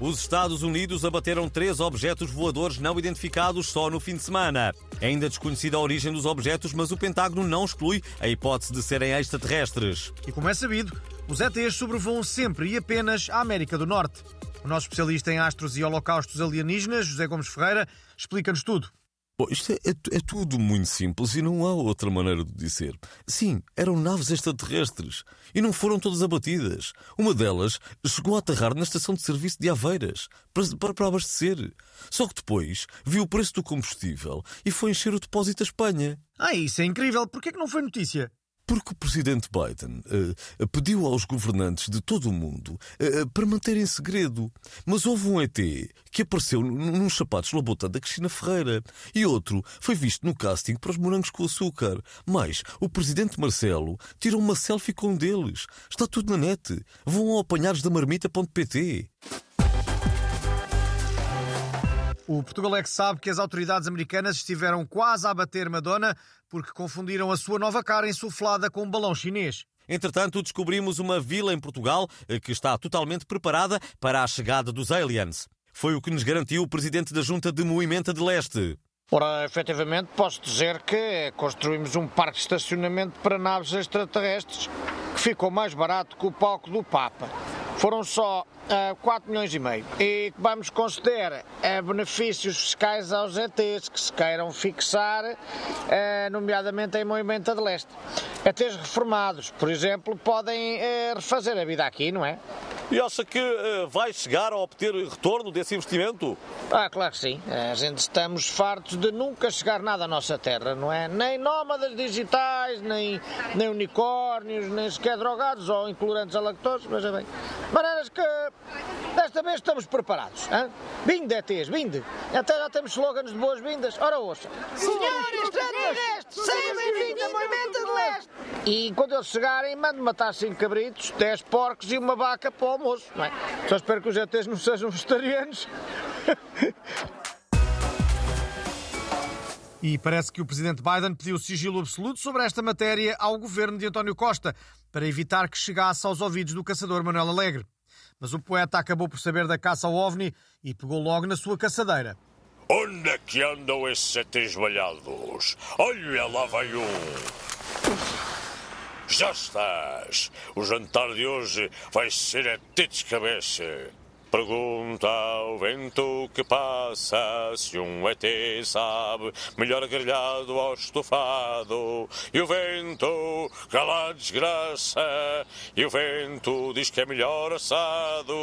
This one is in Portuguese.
Os Estados Unidos abateram três objetos voadores não identificados só no fim de semana. É ainda desconhecida a origem dos objetos, mas o Pentágono não exclui a hipótese de serem extraterrestres. E como é sabido, os ETs sobrevoam sempre e apenas a América do Norte. O nosso especialista em astros e holocaustos alienígenas, José Gomes Ferreira, explica-nos tudo. Bom, isto é, é, é, tudo muito simples e não há outra maneira de dizer. Sim, eram naves extraterrestres e não foram todas abatidas. Uma delas chegou a aterrar na estação de serviço de Aveiras para, para, para abastecer. Só que depois viu o preço do combustível e foi encher o depósito à Espanha. Ah, isso é incrível. Por que é que não foi notícia? Porque o presidente Biden uh, pediu aos governantes de todo o mundo uh, para manterem segredo. Mas houve um ET que apareceu nos sapatos na bota da Cristina Ferreira e outro foi visto no casting para os morangos com açúcar. Mas o presidente Marcelo tirou uma selfie com um deles. Está tudo na net. Vão ao apanhados da marmita.pt. O Portugal é que sabe que as autoridades americanas estiveram quase a bater Madonna porque confundiram a sua nova cara insuflada com um balão chinês. Entretanto, descobrimos uma vila em Portugal eh, que está totalmente preparada para a chegada dos aliens. Foi o que nos garantiu o presidente da Junta de Movimento de Leste. Ora, efetivamente, posso dizer que construímos um parque de estacionamento para naves extraterrestres que ficou mais barato que o palco do Papa. Foram só uh, 4 milhões e meio. E vamos conceder uh, benefícios fiscais aos ETs que se queiram fixar, uh, nomeadamente em Movimento de Leste. ETs reformados, por exemplo, podem uh, refazer a vida aqui, não é? E acha que uh, vai chegar a obter retorno desse investimento? Ah, claro que sim. A gente estamos fartos de nunca chegar nada à nossa terra, não é? Nem nómadas digitais, nem, nem unicórnios, nem sequer drogados ou intolerantes a lactose, veja bem. Maneiras que vez estamos preparados. Hein? Binde, ETs, binde. Até já temos slogans de boas-vindas. Ora, ouça. Senhores extraterrestres, sejam bem-vindos ao Movimento de Leste. E quando eles chegarem, mando matar 5 cabritos, 10 porcos e uma vaca para o almoço. Não é? Só espero que os ETs não sejam vegetarianos. E parece que o presidente Biden pediu sigilo absoluto sobre esta matéria ao governo de António Costa, para evitar que chegasse aos ouvidos do caçador Manuel Alegre. Mas o poeta acabou por saber da caça ao OVNI e pegou logo na sua caçadeira. Onde é que andam esses ETs balhados? Olha, lá vai um. Já estás. O jantar de hoje vai ser ET de cabeça. Pergunta ao vento que passa se um ET sabe melhor grelhado ou estufado. E o vento cala a desgraça e o vento diz que é melhor assado.